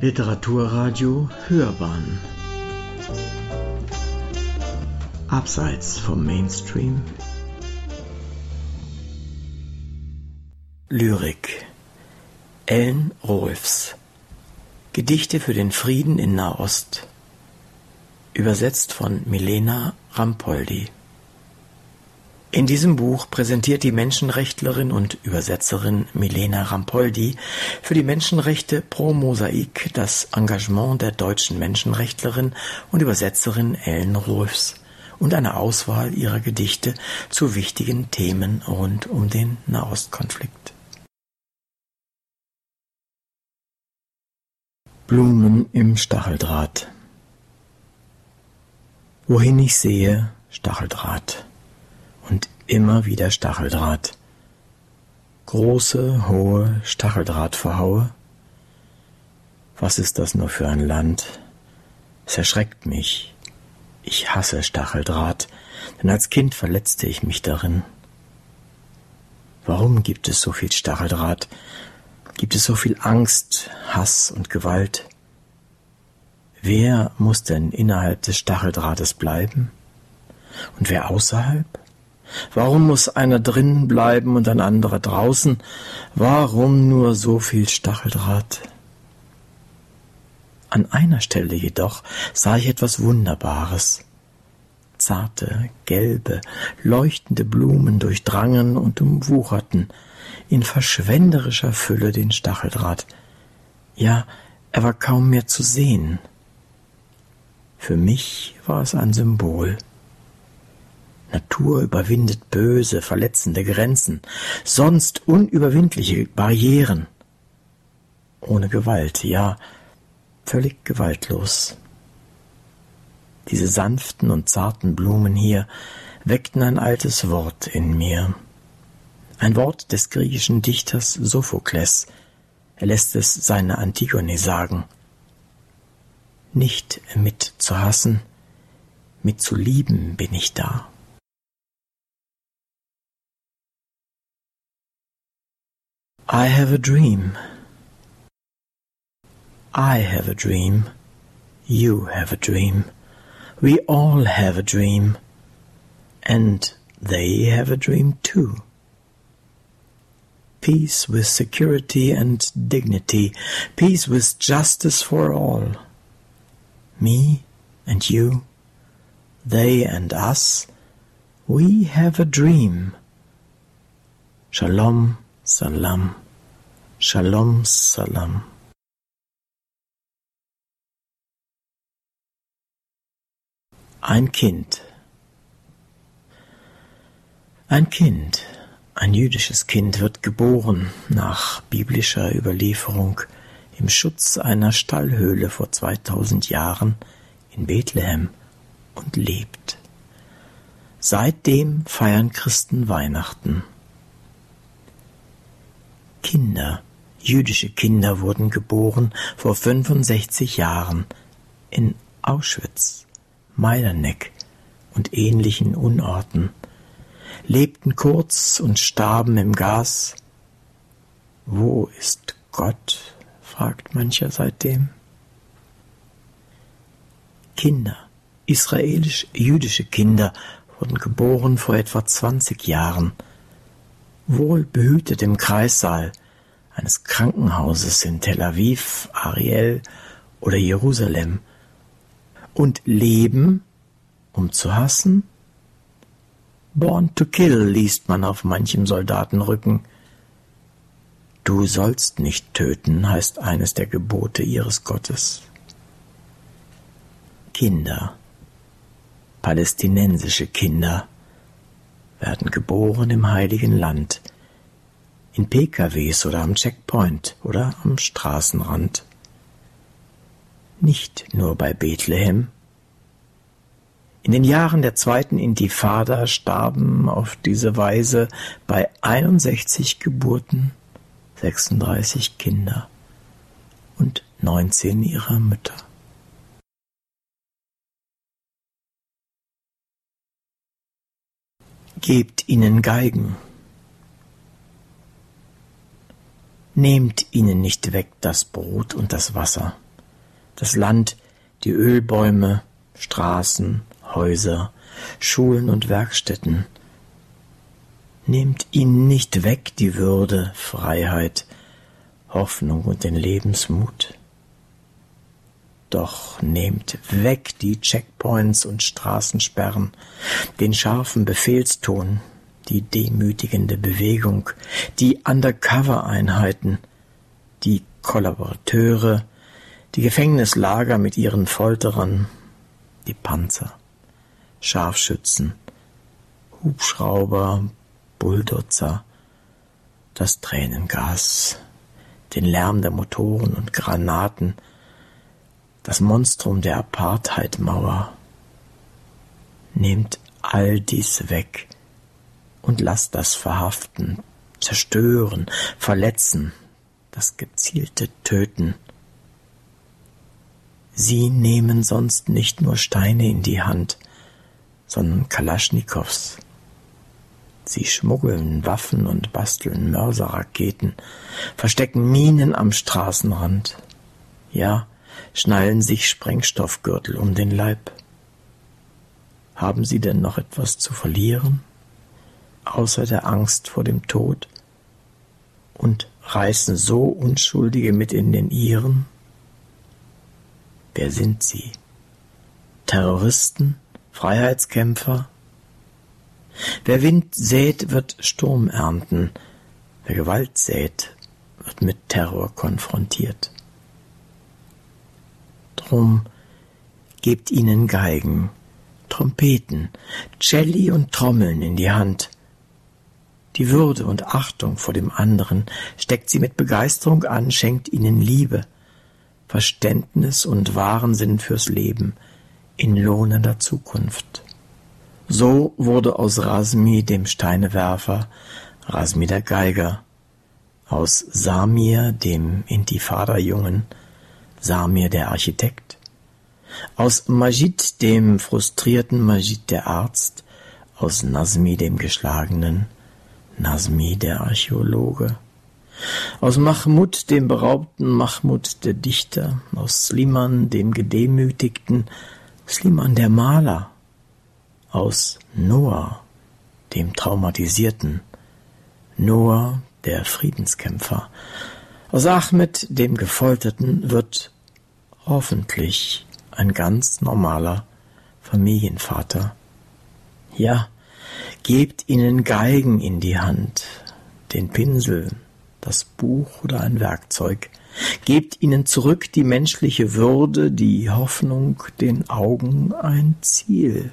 Literaturradio Hörbahn. Abseits vom Mainstream. Lyrik. Ellen Rolfs Gedichte für den Frieden in Nahost. Übersetzt von Milena Rampoldi in diesem Buch präsentiert die Menschenrechtlerin und Übersetzerin Milena Rampoldi für die Menschenrechte pro Mosaik das Engagement der deutschen Menschenrechtlerin und Übersetzerin Ellen Rolfs und eine Auswahl ihrer Gedichte zu wichtigen Themen rund um den Nahostkonflikt. Blumen im Stacheldraht Wohin ich sehe, Stacheldraht und immer wieder Stacheldraht. Große, hohe Stacheldrahtverhaue. Was ist das nur für ein Land? Es erschreckt mich. Ich hasse Stacheldraht, denn als Kind verletzte ich mich darin. Warum gibt es so viel Stacheldraht? Gibt es so viel Angst, Hass und Gewalt? Wer muss denn innerhalb des Stacheldrahtes bleiben? Und wer außerhalb? Warum muss einer drinnen bleiben und ein anderer draußen? Warum nur so viel Stacheldraht? An einer Stelle jedoch sah ich etwas Wunderbares. Zarte, gelbe, leuchtende Blumen durchdrangen und umwucherten in verschwenderischer Fülle den Stacheldraht. Ja, er war kaum mehr zu sehen. Für mich war es ein Symbol. Natur überwindet böse, verletzende Grenzen, sonst unüberwindliche Barrieren. Ohne Gewalt, ja, völlig gewaltlos. Diese sanften und zarten Blumen hier weckten ein altes Wort in mir. Ein Wort des griechischen Dichters Sophokles. Er lässt es seiner Antigone sagen. Nicht mit zu hassen, mit zu lieben bin ich da. I have a dream. I have a dream. You have a dream. We all have a dream. And they have a dream too. Peace with security and dignity. Peace with justice for all. Me and you. They and us. We have a dream. Shalom Salam. Shalom Salam. Ein Kind. Ein Kind, ein jüdisches Kind wird geboren nach biblischer Überlieferung im Schutz einer Stallhöhle vor 2000 Jahren in Bethlehem und lebt. Seitdem feiern Christen Weihnachten. Kinder, jüdische Kinder wurden geboren vor 65 Jahren in Auschwitz, Majdanek und ähnlichen Unorten, lebten kurz und starben im Gas. Wo ist Gott? fragt mancher seitdem. Kinder, israelisch-jüdische Kinder, wurden geboren vor etwa 20 Jahren wohl behütet im Kreissaal eines Krankenhauses in Tel Aviv, Ariel oder Jerusalem und leben, um zu hassen? Born to kill liest man auf manchem Soldatenrücken. Du sollst nicht töten, heißt eines der Gebote ihres Gottes. Kinder, palästinensische Kinder, werden geboren im heiligen Land, in PKWs oder am Checkpoint oder am Straßenrand. Nicht nur bei Bethlehem. In den Jahren der zweiten Intifada starben auf diese Weise bei 61 Geburten 36 Kinder und 19 ihrer Mütter. Gebt ihnen Geigen. Nehmt ihnen nicht weg das Brot und das Wasser. das Land, die Ölbäume, Straßen, Häuser, Schulen und Werkstätten. Nehmt ihnen nicht weg die Würde, Freiheit, Hoffnung und den Lebensmut. Doch nehmt weg die Checkpoints und Straßensperren, den scharfen Befehlston, die demütigende Bewegung, die Undercover-Einheiten, die Kollaborateure, die Gefängnislager mit ihren Folterern, die Panzer, Scharfschützen, Hubschrauber, Bulldozer, das Tränengas, den Lärm der Motoren und Granaten, das Monstrum der Apartheidmauer. Nehmt all dies weg und lasst das Verhaften, Zerstören, Verletzen, das gezielte Töten. Sie nehmen sonst nicht nur Steine in die Hand, sondern Kalaschnikows. Sie schmuggeln Waffen und basteln Mörserraketen, verstecken Minen am Straßenrand. Ja, schnallen sich Sprengstoffgürtel um den Leib. Haben Sie denn noch etwas zu verlieren, außer der Angst vor dem Tod? Und reißen so Unschuldige mit in den Ihren? Wer sind Sie? Terroristen? Freiheitskämpfer? Wer Wind sät, wird Sturm ernten. Wer Gewalt sät, wird mit Terror konfrontiert. Drum gebt ihnen Geigen, Trompeten, Celli und Trommeln in die Hand. Die Würde und Achtung vor dem anderen steckt sie mit Begeisterung an, schenkt ihnen Liebe, Verständnis und wahren Sinn fürs Leben in lohnender Zukunft. So wurde aus Rasmi, dem Steinewerfer, Rasmi der Geiger, aus Samir, dem Intifada-Jungen, Samir der Architekt, aus Majid, dem frustrierten Majid der Arzt, aus Nazmi, dem Geschlagenen, Nazmi der Archäologe, aus Mahmud, dem beraubten Mahmud der Dichter, aus Sliman, dem Gedemütigten, Sliman der Maler, aus Noah, dem Traumatisierten, Noah, der Friedenskämpfer, aus Ahmed, dem Gefolterten, wird hoffentlich ein ganz normaler Familienvater. Ja, gebt ihnen Geigen in die Hand, den Pinsel, das Buch oder ein Werkzeug, gebt ihnen zurück die menschliche Würde, die Hoffnung, den Augen ein Ziel.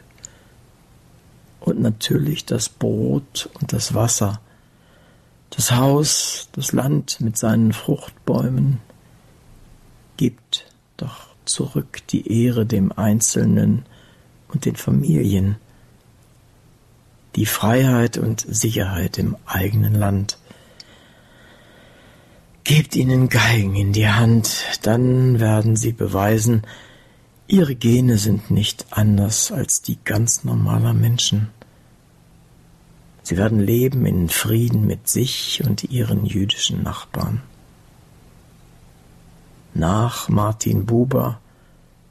Und natürlich das Brot und das Wasser, das Haus, das Land mit seinen Fruchtbäumen, gibt doch zurück die Ehre dem Einzelnen und den Familien, die Freiheit und Sicherheit im eigenen Land. Gebt ihnen Geigen in die Hand, dann werden sie beweisen, ihre Gene sind nicht anders als die ganz normaler Menschen. Sie werden leben in Frieden mit sich und ihren jüdischen Nachbarn. Nach Martin Buber,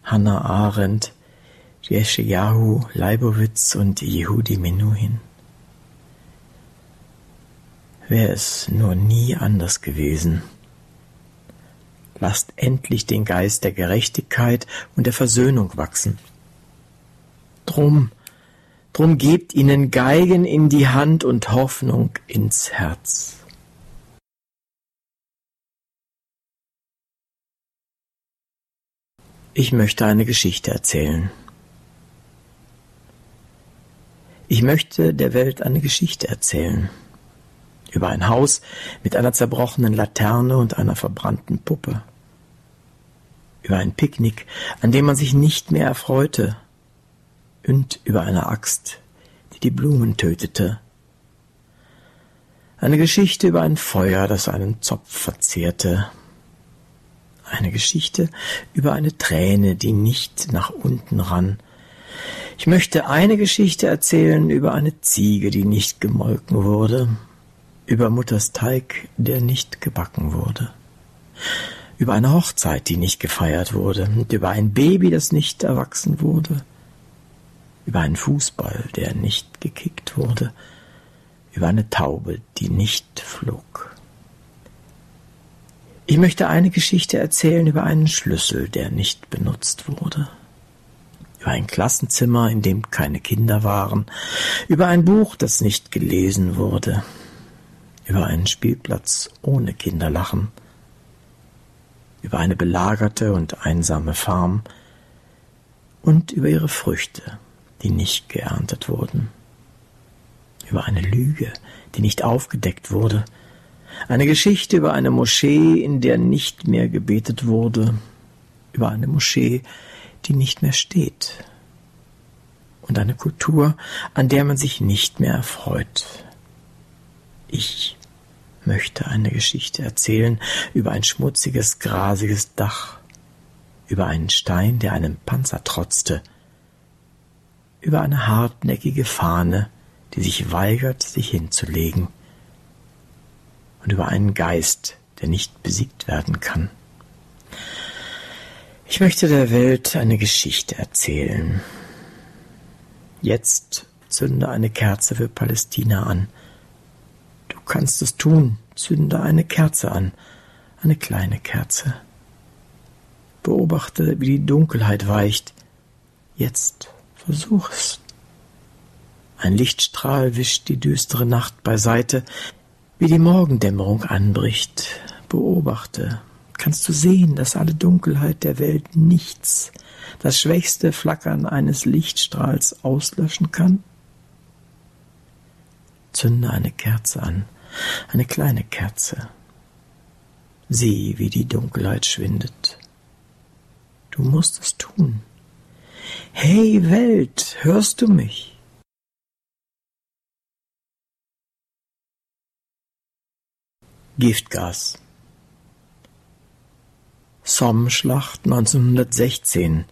Hannah Arendt, Yeshayahu Leibowitz und Yehudi Menuhin. Wäre es nur nie anders gewesen. Lasst endlich den Geist der Gerechtigkeit und der Versöhnung wachsen. Drum Drum gebt ihnen Geigen in die Hand und Hoffnung ins Herz. Ich möchte eine Geschichte erzählen. Ich möchte der Welt eine Geschichte erzählen. Über ein Haus mit einer zerbrochenen Laterne und einer verbrannten Puppe. Über ein Picknick, an dem man sich nicht mehr erfreute, und über eine Axt, die die Blumen tötete. Eine Geschichte über ein Feuer, das einen Zopf verzehrte. Eine Geschichte über eine Träne, die nicht nach unten rann. Ich möchte eine Geschichte erzählen über eine Ziege, die nicht gemolken wurde, über Mutters Teig, der nicht gebacken wurde, über eine Hochzeit, die nicht gefeiert wurde, und über ein Baby, das nicht erwachsen wurde, über einen Fußball, der nicht gekickt wurde, über eine Taube, die nicht flog. Ich möchte eine Geschichte erzählen über einen Schlüssel, der nicht benutzt wurde, über ein Klassenzimmer, in dem keine Kinder waren, über ein Buch, das nicht gelesen wurde, über einen Spielplatz ohne Kinderlachen, über eine belagerte und einsame Farm. Und über ihre Früchte, die nicht geerntet wurden, über eine Lüge, die nicht aufgedeckt wurde, eine Geschichte über eine Moschee, in der nicht mehr gebetet wurde, über eine Moschee, die nicht mehr steht, und eine Kultur, an der man sich nicht mehr erfreut. Ich möchte eine Geschichte erzählen über ein schmutziges, grasiges Dach, über einen Stein, der einem Panzer trotzte, über eine hartnäckige Fahne, die sich weigert, sich hinzulegen, und über einen Geist, der nicht besiegt werden kann. Ich möchte der Welt eine Geschichte erzählen. Jetzt zünde eine Kerze für Palästina an. Du kannst es tun, zünde eine Kerze an, eine kleine Kerze. Beobachte, wie die Dunkelheit weicht. Jetzt versuch es. Ein Lichtstrahl wischt die düstere Nacht beiseite, wie die Morgendämmerung anbricht. Beobachte, kannst du sehen, dass alle Dunkelheit der Welt nichts, das schwächste Flackern eines Lichtstrahls auslöschen kann? Zünde eine Kerze an, eine kleine Kerze. Sieh, wie die Dunkelheit schwindet. Du musst es tun. Hey Welt, hörst du mich? Giftgas Somme-Schlacht 1916.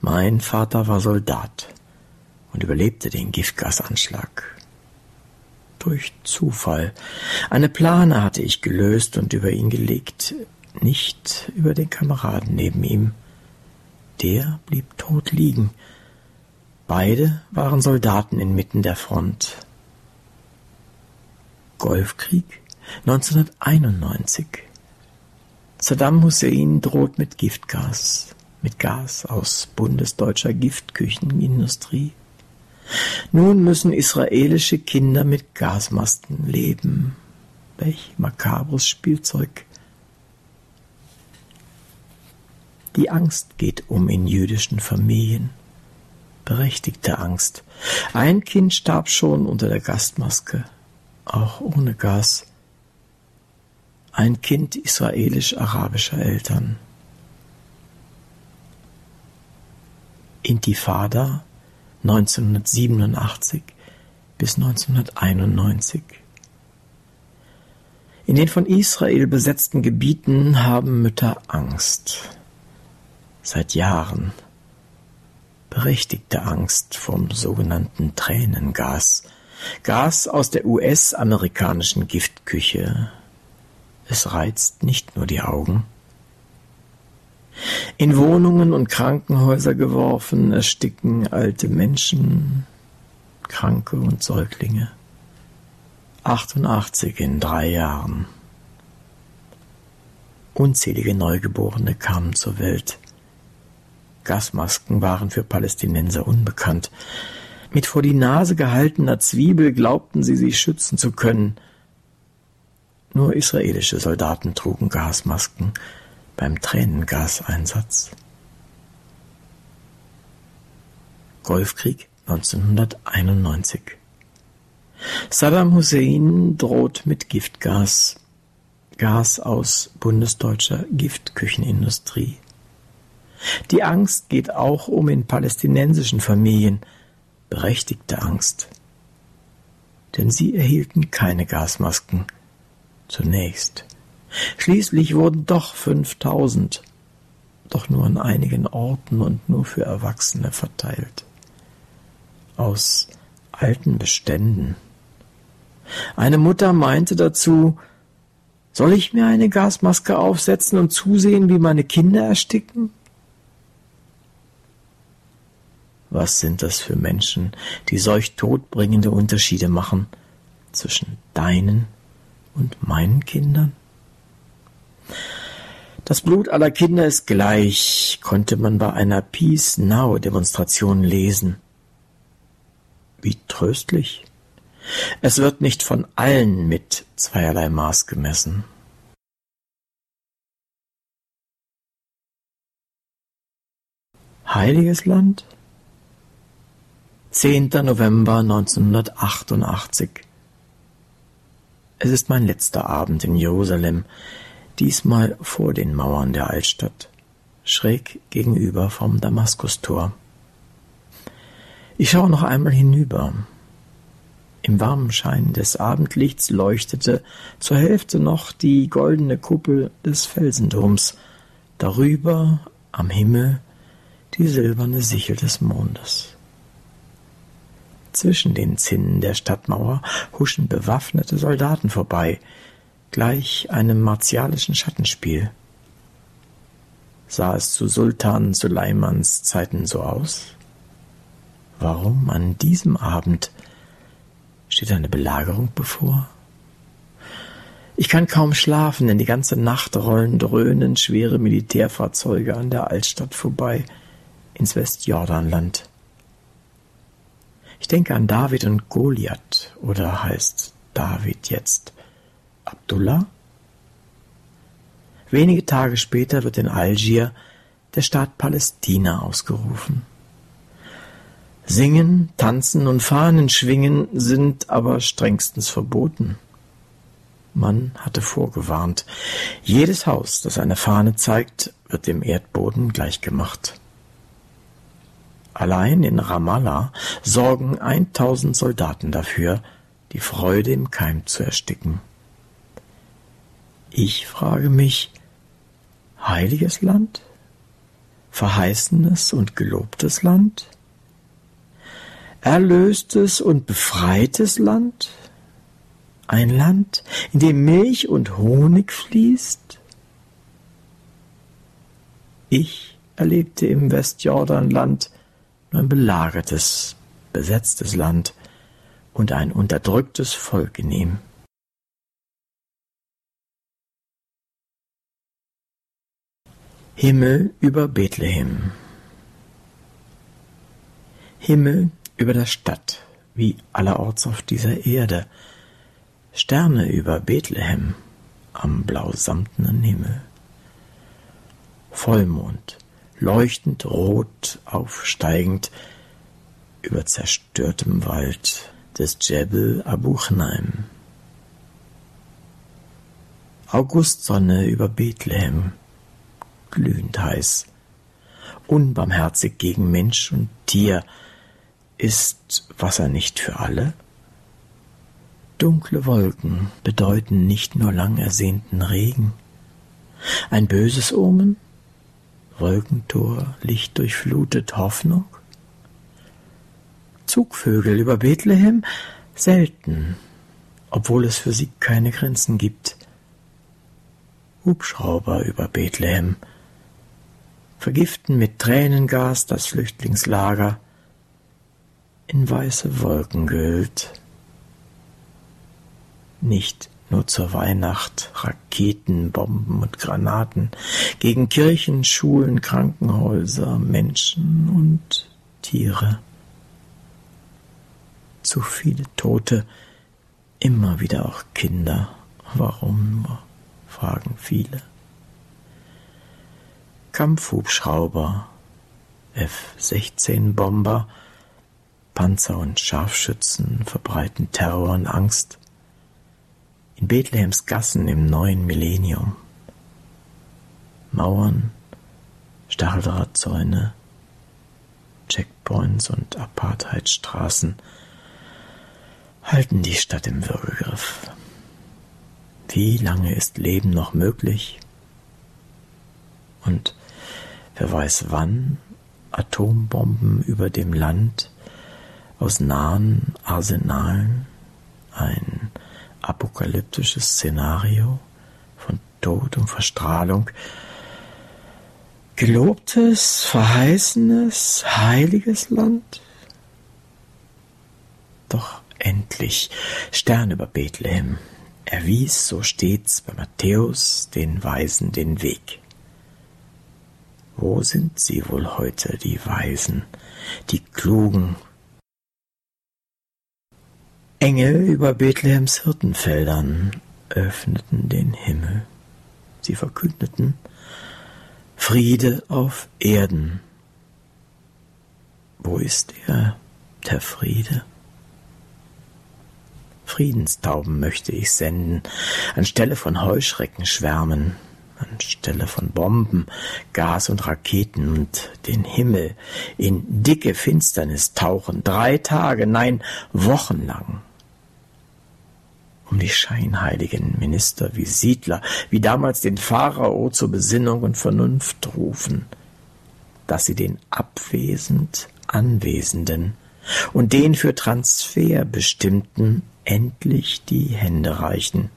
Mein Vater war Soldat und überlebte den Giftgasanschlag. Durch Zufall. Eine Plane hatte ich gelöst und über ihn gelegt, nicht über den Kameraden neben ihm. Der blieb tot liegen. Beide waren Soldaten inmitten der Front. Golfkrieg 1991. Saddam Hussein droht mit Giftgas, mit Gas aus bundesdeutscher Giftküchenindustrie. Nun müssen israelische Kinder mit Gasmasken leben. Welch makabres Spielzeug. Die Angst geht um in jüdischen Familien. Berechtigte Angst. Ein Kind starb schon unter der Gasmaske, auch ohne Gas ein Kind israelisch-arabischer Eltern. Intifada 1987 bis 1991 In den von Israel besetzten Gebieten haben Mütter Angst. Seit Jahren. Berechtigte Angst vom sogenannten Tränengas. Gas aus der US-amerikanischen Giftküche, es reizt nicht nur die Augen. In Wohnungen und Krankenhäuser geworfen ersticken alte Menschen, Kranke und Säuglinge. 88 in drei Jahren. Unzählige Neugeborene kamen zur Welt. Gasmasken waren für Palästinenser unbekannt. Mit vor die Nase gehaltener Zwiebel glaubten sie sich schützen zu können – nur israelische Soldaten trugen Gasmasken beim Tränengaseinsatz. Golfkrieg 1991 Saddam Hussein droht mit Giftgas. Gas aus bundesdeutscher Giftküchenindustrie. Die Angst geht auch um in palästinensischen Familien. Berechtigte Angst. Denn sie erhielten keine Gasmasken zunächst. Schließlich wurden doch fünftausend, doch nur an einigen Orten und nur für Erwachsene verteilt. Aus alten Beständen. Eine Mutter meinte dazu, Soll ich mir eine Gasmaske aufsetzen und zusehen, wie meine Kinder ersticken? Was sind das für Menschen, die solch todbringende Unterschiede machen zwischen deinen und meinen Kindern? Das Blut aller Kinder ist gleich, konnte man bei einer Peace Now Demonstration lesen. Wie tröstlich. Es wird nicht von allen mit zweierlei Maß gemessen. Heiliges Land? 10. November 1988 Es ist mein letzter Abend in Jerusalem, diesmal vor den Mauern der Altstadt, schräg gegenüber vom Damaskustor. Ich schaue noch einmal hinüber. Im warmen Schein des Abendlichts leuchtete zur Hälfte noch die goldene Kuppel des Felsenturms, darüber am Himmel die silberne Sichel des Mondes. Zwischen den Zinnen der Stadtmauer huschen bewaffnete Soldaten vorbei, gleich einem martialischen Schattenspiel. Sah es zu Sultan Suleimans Zeiten so aus? Warum an diesem Abend steht eine Belagerung bevor? Ich kann kaum schlafen, denn die ganze Nacht rollen dröhnend schwere Militärfahrzeuge an der Altstadt vorbei ins Westjordanland. Ich denke an David und Goliath, oder heißt David jetzt Abdullah? Wenige Tage später wird in Algier der Staat Palästina ausgerufen. Singen, Tanzen und Fahnen schwingen sind aber strengstens verboten. Man hatte vorgewarnt, jedes Haus, das eine Fahne zeigt, wird dem Erdboden gleichgemacht. Allein in Ramallah sorgen 1000 Soldaten dafür, die Freude im Keim zu ersticken. Ich frage mich, heiliges Land? Verheißenes und gelobtes Land? erlöstes und befreites Land? Ein Land, in dem Milch und Honig fließt? Ich erlebte im Westjordanland nur ein belagertes, besetztes Land und ein unterdrücktes Volk in ihm. Himmel über Bethlehem. Himmel über der Stadt, wie allerorts auf dieser Erde, Sterne über Bethlehem am blausamtenen Himmel. Vollmond, leuchtend rot aufsteigend über zerstörtem Wald des Djebel Abu Chnaim. Augustsonne über Bethlehem, glühend heiß, unbarmherzig gegen Mensch und Tier, ist Wasser nicht für alle? Dunkle Wolken bedeuten nicht nur lang ersehnten Regen. Ein böses Omen? Wolkentor, Licht durchflutet Hoffnung? Zugvögel über Bethlehem? Selten, obwohl es für sie keine Grenzen gibt. Hubschrauber über Bethlehem vergiften mit Tränengas das Flüchtlingslager, in weiße Wolken gehüllt. Nicht nur zur Weihnacht Raketen, Bomben und Granaten gegen Kirchen, Schulen, Krankenhäuser, Menschen und Tiere. Zu viele Tote, immer wieder auch Kinder. Warum fragen viele. Kampfhubschrauber, F-16 Bomber, Panzer und Scharfschützen verbreiten Terror und Angst. In Bethlehems Gassen im neuen Millennium. Mauern, Stacheldrahtzäune, Checkpoints und Apartheidstraßen halten die Stadt im Würgegriff. Wie lange ist Leben noch möglich? Und wer weiß wann Atombomben über dem Land aus nahen Arsenalen ein apokalyptisches Szenario von Tod und Verstrahlung. Gelobtes, verheißenes, heiliges Land? Doch endlich Stern über Bethlehem erwies so stets bei Matthäus den Weisen den Weg. Wo sind sie wohl heute, die Weisen, die Klugen? Engel über Bethlehems Hirtenfeldern öffneten den Himmel. Sie verkündeten Friede auf Erden. Wo ist er, der Friede? Friedenstauben möchte ich senden, anstelle von Heuschreckenschwärmen, anstelle von Bomben, Gas und Raketen und den Himmel in dicke Finsternis tauchen, drei Tage, nein, wochenlang um die scheinheiligen Minister wie Siedler, wie damals den Pharao zur Besinnung und Vernunft rufen, dass sie den abwesend Anwesenden und den für Transfer bestimmten endlich die Hände reichen,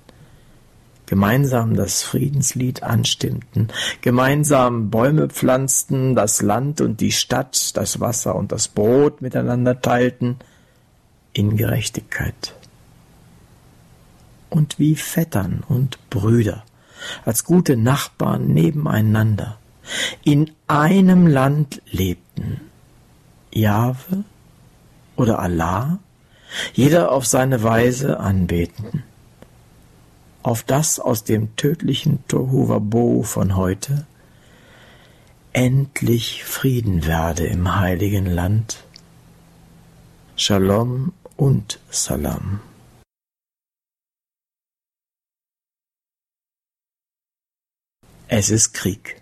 gemeinsam das Friedenslied anstimmten, gemeinsam Bäume pflanzten, das Land und die Stadt, das Wasser und das Brot miteinander teilten, in Gerechtigkeit und wie Vettern und Brüder, als gute Nachbarn nebeneinander, in einem Land lebten. Jahwe oder Allah, jeder auf seine Weise anbeten. Auf das aus dem tödlichen Tohuwabo von heute endlich Frieden werde im heiligen Land. Shalom und Salam. Es ist Krieg.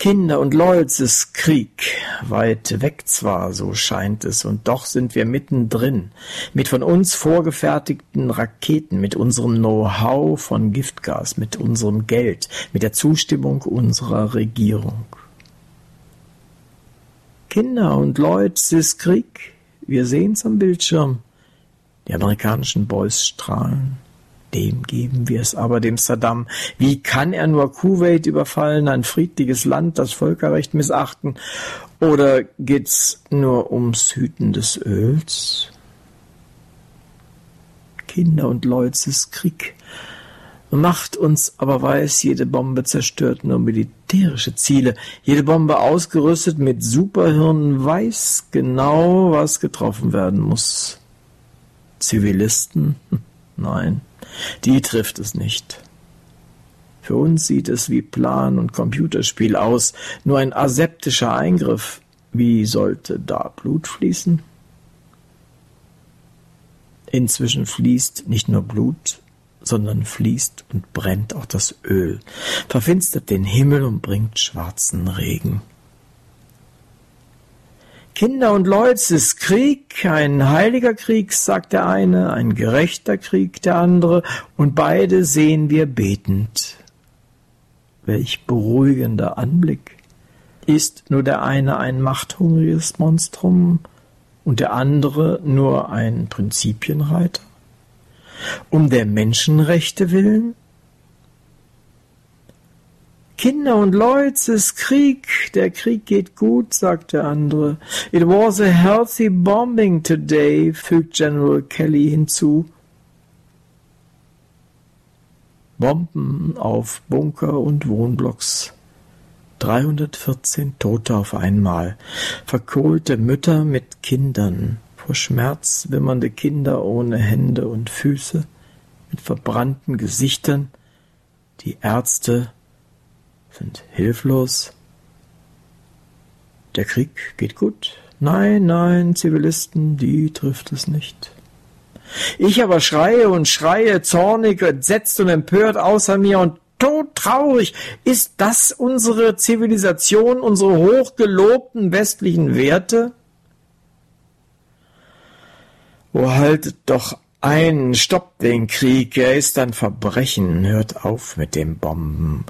Kinder und Lolz ist Krieg, weit weg zwar, so scheint es, und doch sind wir mittendrin, mit von uns vorgefertigten Raketen, mit unserem Know-how von Giftgas, mit unserem Geld, mit der Zustimmung unserer Regierung. Kinder und Lolz ist Krieg, wir sehen's am Bildschirm, die amerikanischen Boys strahlen. Dem geben wir es aber dem Saddam. Wie kann er nur Kuwait überfallen, ein friedliches Land, das Völkerrecht missachten? Oder geht's nur ums Hüten des Öls? Kinder und Leutes Krieg. Macht uns aber weiß, jede Bombe zerstört nur militärische Ziele. Jede Bombe ausgerüstet mit Superhirnen weiß genau, was getroffen werden muss. Zivilisten? Nein. Die trifft es nicht. Für uns sieht es wie Plan und Computerspiel aus, nur ein aseptischer Eingriff. Wie sollte da Blut fließen? Inzwischen fließt nicht nur Blut, sondern fließt und brennt auch das Öl, verfinstert den Himmel und bringt schwarzen Regen. Kinder und Leute, es ist Krieg, ein heiliger Krieg, sagt der eine, ein gerechter Krieg der andere, und beide sehen wir betend. Welch beruhigender Anblick. Ist nur der eine ein machthungriges Monstrum und der andere nur ein Prinzipienreiter? Um der Menschenrechte willen? Kinder und Leute, es ist Krieg. Der Krieg geht gut, sagt der andere. It was a healthy bombing today, fügt General Kelly hinzu. Bomben auf Bunker und Wohnblocks. 314 Tote auf einmal. Verkohlte Mütter mit Kindern. Vor Schmerz wimmernde Kinder ohne Hände und Füße. Mit verbrannten Gesichtern. Die Ärzte sind hilflos. Der Krieg geht gut. Nein, nein, Zivilisten, die trifft es nicht. Ich aber schreie und schreie, zornig, entsetzt und empört außer mir und todtraurig. Ist das unsere Zivilisation, unsere hochgelobten westlichen Werte? Oh, haltet doch ein, stoppt den Krieg, er ist ein Verbrechen, hört auf mit dem Bomben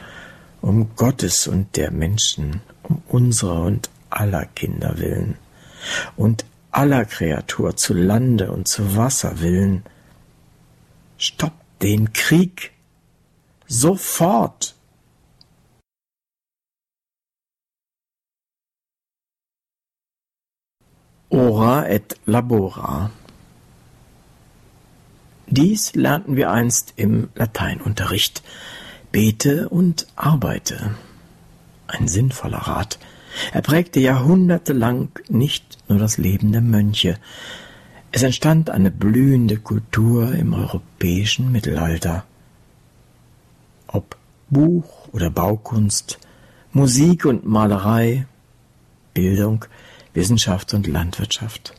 um Gottes und der Menschen, um unserer und aller Kinder willen und aller Kreatur zu Lande und zu Wasser willen. Stoppt den Krieg, Sofort! Ora et labora. Dies lernten wir einst im Lateinunterricht. Bete und arbeite. Ein sinnvoller Rat. Er prägte jahrhundertelang nicht nur das Leben der Mönche. Es entstand eine blühende Kultur im europäischen Mittelalter. Ob Buch oder Baukunst, Musik und Malerei, Bildung, Wissenschaft und Landwirtschaft.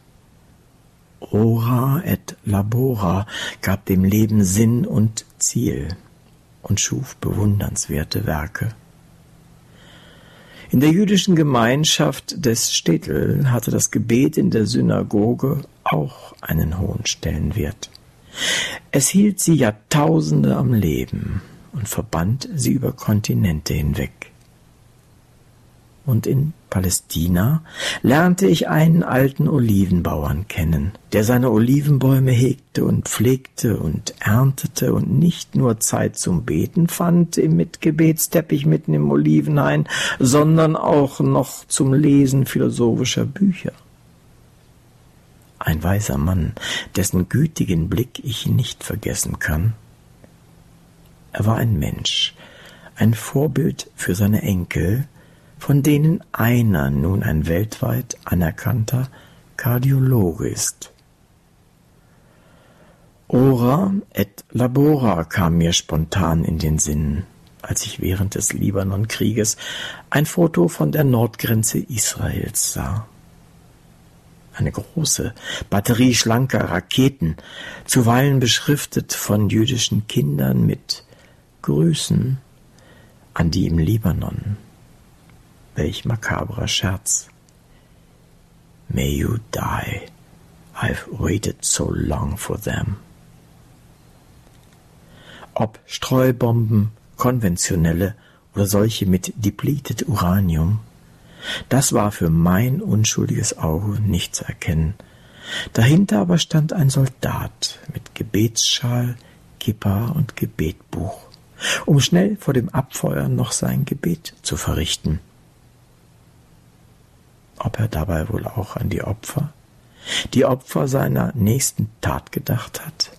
Ora et labora gab dem Leben Sinn und Ziel und schuf bewundernswerte Werke. In der jüdischen Gemeinschaft des Städtel hatte das Gebet in der Synagoge auch einen hohen Stellenwert. Es hielt sie Jahrtausende am Leben und verband sie über Kontinente hinweg und in Palästina lernte ich einen alten Olivenbauern kennen, der seine Olivenbäume hegte und pflegte und erntete und nicht nur Zeit zum Beten fand mit Gebetsteppich mitten im Olivenhain, sondern auch noch zum Lesen philosophischer Bücher. Ein weiser Mann, dessen gütigen Blick ich nicht vergessen kann. Er war ein Mensch, ein Vorbild für seine Enkel, von denen einer nun ein weltweit anerkannter Kardiologe ist. Ora et labora kam mir spontan in den Sinn, als ich während des Libanonkrieges ein Foto von der Nordgrenze Israels sah. Eine große Batterie schlanker Raketen, zuweilen beschriftet von jüdischen Kindern mit Grüßen an die im Libanon Welch makabrer Scherz. May you die. I've waited so long for them. Ob Streubomben, konventionelle oder solche mit depleted Uranium, das war für mein unschuldiges Auge nicht zu erkennen. Dahinter aber stand ein Soldat mit Gebetsschal, Kippa und Gebetbuch, um schnell vor dem Abfeuern noch sein Gebet zu verrichten ob er dabei wohl auch an die Opfer, die Opfer seiner nächsten Tat gedacht hat,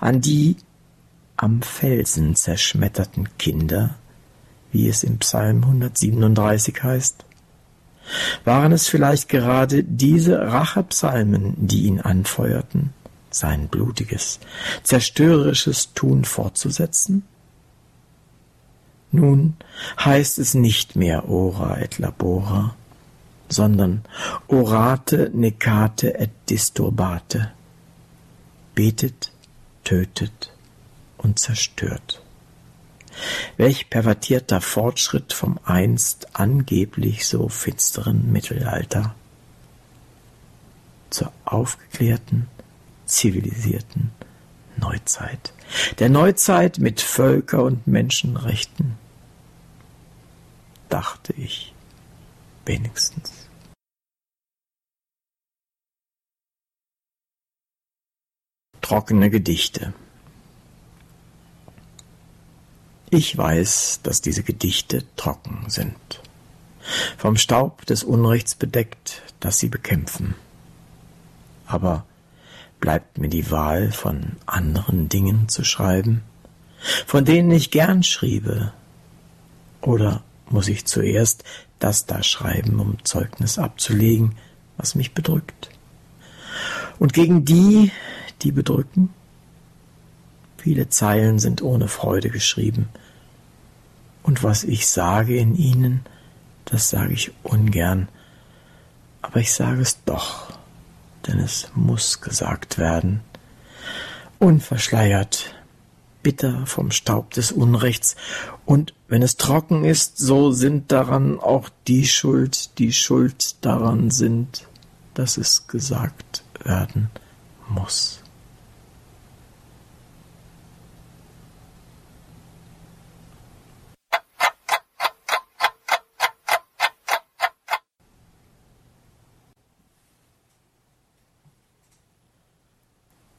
an die am Felsen zerschmetterten Kinder, wie es im Psalm 137 heißt? Waren es vielleicht gerade diese Rachepsalmen, die ihn anfeuerten, sein blutiges, zerstörerisches Tun fortzusetzen? Nun heißt es nicht mehr Ora et Labora, sondern orate necate et disturbate. Betet, tötet und zerstört. Welch pervertierter Fortschritt vom einst angeblich so finsteren Mittelalter zur aufgeklärten, zivilisierten Neuzeit. Der Neuzeit mit Völker- und Menschenrechten, dachte ich wenigstens. Trockene Gedichte. Ich weiß, dass diese Gedichte trocken sind, vom Staub des Unrechts bedeckt, das sie bekämpfen. Aber bleibt mir die Wahl, von anderen Dingen zu schreiben, von denen ich gern schriebe, oder muss ich zuerst das da schreiben, um Zeugnis abzulegen, was mich bedrückt? Und gegen die, die bedrücken? Viele Zeilen sind ohne Freude geschrieben. Und was ich sage in ihnen, das sage ich ungern, aber ich sage es doch, denn es muss gesagt werden. Unverschleiert, bitter vom Staub des Unrechts, und wenn es trocken ist, so sind daran auch die Schuld, die schuld daran sind, dass es gesagt werden muss.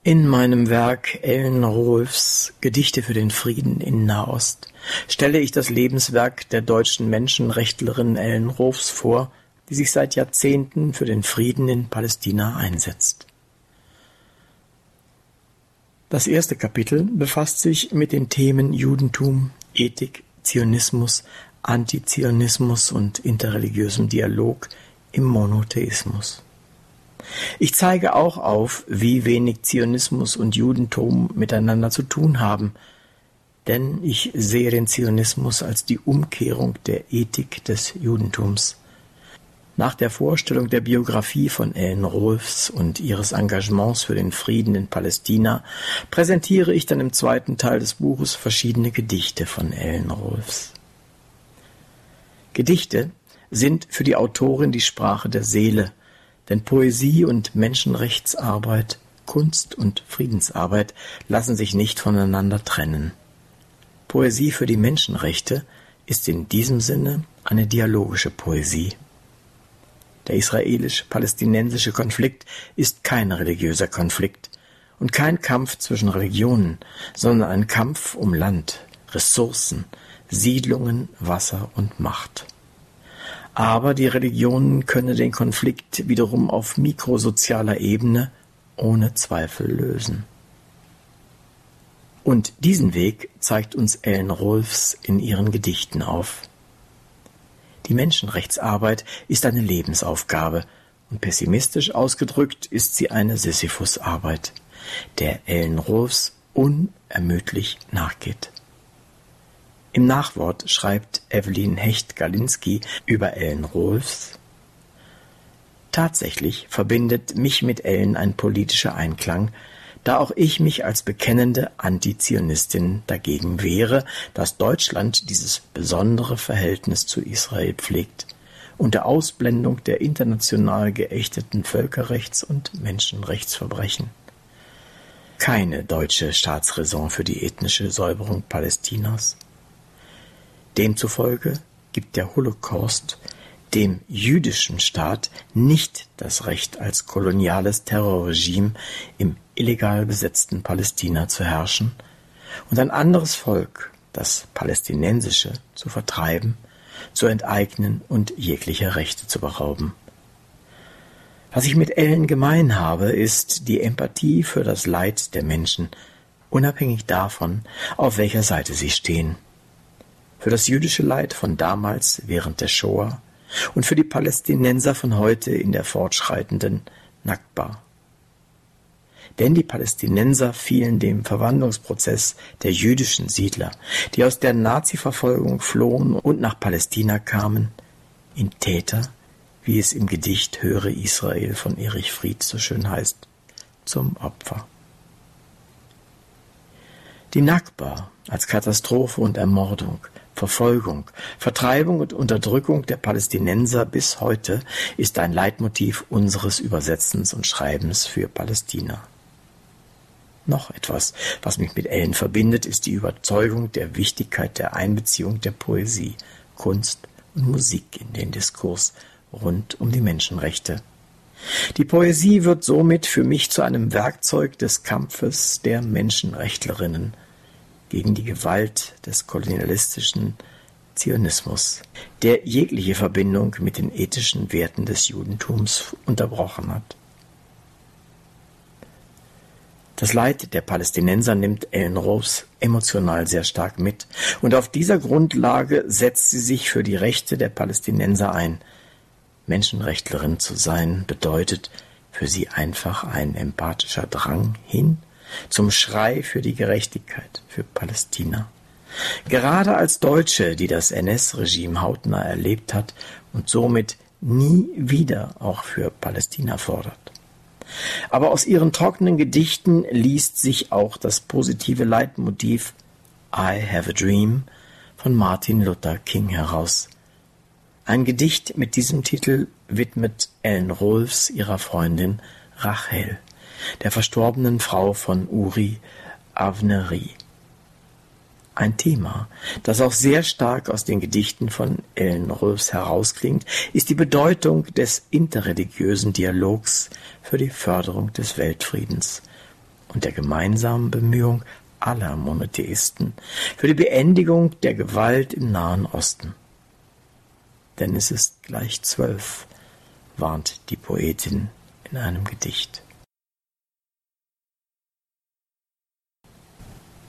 In meinem Werk Ellen Rolfs Gedichte für den Frieden in Nahost stelle ich das Lebenswerk der deutschen Menschenrechtlerin Ellen Rolfs vor, die sich seit Jahrzehnten für den Frieden in Palästina einsetzt. Das erste Kapitel befasst sich mit den Themen Judentum, Ethik, Zionismus, Antizionismus und interreligiösem Dialog im Monotheismus. Ich zeige auch auf, wie wenig Zionismus und Judentum miteinander zu tun haben, denn ich sehe den Zionismus als die Umkehrung der Ethik des Judentums. Nach der Vorstellung der Biografie von Ellen Rolfs und ihres Engagements für den Frieden in Palästina präsentiere ich dann im zweiten Teil des Buches verschiedene Gedichte von Ellen Rolfs. Gedichte sind für die Autorin die Sprache der Seele, denn Poesie und Menschenrechtsarbeit, Kunst und Friedensarbeit lassen sich nicht voneinander trennen. Poesie für die Menschenrechte ist in diesem Sinne eine dialogische Poesie. Der israelisch-palästinensische Konflikt ist kein religiöser Konflikt und kein Kampf zwischen Religionen, sondern ein Kampf um Land, Ressourcen, Siedlungen, Wasser und Macht. Aber die Religion könne den Konflikt wiederum auf mikrosozialer Ebene ohne Zweifel lösen. Und diesen Weg zeigt uns Ellen Rolfs in ihren Gedichten auf. Die Menschenrechtsarbeit ist eine Lebensaufgabe und pessimistisch ausgedrückt ist sie eine Sisyphusarbeit, der Ellen Rolfs unermüdlich nachgeht. Im Nachwort schreibt Evelyn Hecht-Galinski über Ellen Rolfs Tatsächlich verbindet mich mit Ellen ein politischer Einklang, da auch ich mich als bekennende Antizionistin dagegen wehre, dass Deutschland dieses besondere Verhältnis zu Israel pflegt, unter Ausblendung der international geächteten Völkerrechts- und Menschenrechtsverbrechen. Keine deutsche Staatsräson für die ethnische Säuberung Palästinas. Demzufolge gibt der Holocaust dem jüdischen Staat nicht das Recht als koloniales Terrorregime im illegal besetzten Palästina zu herrschen und ein anderes Volk, das palästinensische, zu vertreiben, zu enteignen und jeglicher Rechte zu berauben. Was ich mit Ellen gemein habe, ist die Empathie für das Leid der Menschen, unabhängig davon, auf welcher Seite sie stehen für das jüdische Leid von damals während der Shoah und für die Palästinenser von heute in der fortschreitenden Nakba. Denn die Palästinenser fielen dem Verwandlungsprozess der jüdischen Siedler, die aus der Nazi-Verfolgung flohen und nach Palästina kamen, in Täter, wie es im Gedicht Höre Israel von Erich Fried so schön heißt, zum Opfer. Die Nakba als Katastrophe und Ermordung Verfolgung, Vertreibung und Unterdrückung der Palästinenser bis heute ist ein Leitmotiv unseres Übersetzens und Schreibens für Palästina. Noch etwas, was mich mit Ellen verbindet, ist die Überzeugung der Wichtigkeit der Einbeziehung der Poesie, Kunst und Musik in den Diskurs rund um die Menschenrechte. Die Poesie wird somit für mich zu einem Werkzeug des Kampfes der Menschenrechtlerinnen gegen die Gewalt des kolonialistischen Zionismus, der jegliche Verbindung mit den ethischen Werten des Judentums unterbrochen hat. Das Leid der Palästinenser nimmt Ellen Rose emotional sehr stark mit, und auf dieser Grundlage setzt sie sich für die Rechte der Palästinenser ein. Menschenrechtlerin zu sein bedeutet für sie einfach ein empathischer Drang hin zum Schrei für die Gerechtigkeit für Palästina. Gerade als Deutsche, die das NS-Regime hautnah erlebt hat und somit nie wieder auch für Palästina fordert. Aber aus ihren trockenen Gedichten liest sich auch das positive Leitmotiv I Have a Dream von Martin Luther King heraus. Ein Gedicht mit diesem Titel widmet Ellen Rolfs ihrer Freundin Rachel der verstorbenen Frau von Uri Avneri. Ein Thema, das auch sehr stark aus den Gedichten von Ellen Rolfs herausklingt, ist die Bedeutung des interreligiösen Dialogs für die Förderung des Weltfriedens und der gemeinsamen Bemühung aller Monotheisten für die Beendigung der Gewalt im Nahen Osten. Denn es ist gleich zwölf, warnt die Poetin in einem Gedicht.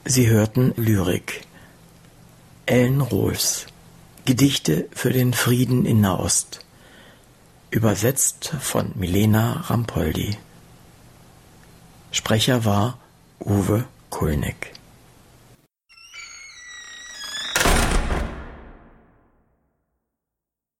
Sie hörten Lyrik. Ellen Rohlfs Gedichte für den Frieden in Nahost. Übersetzt von Milena Rampoldi. Sprecher war Uwe Kulnig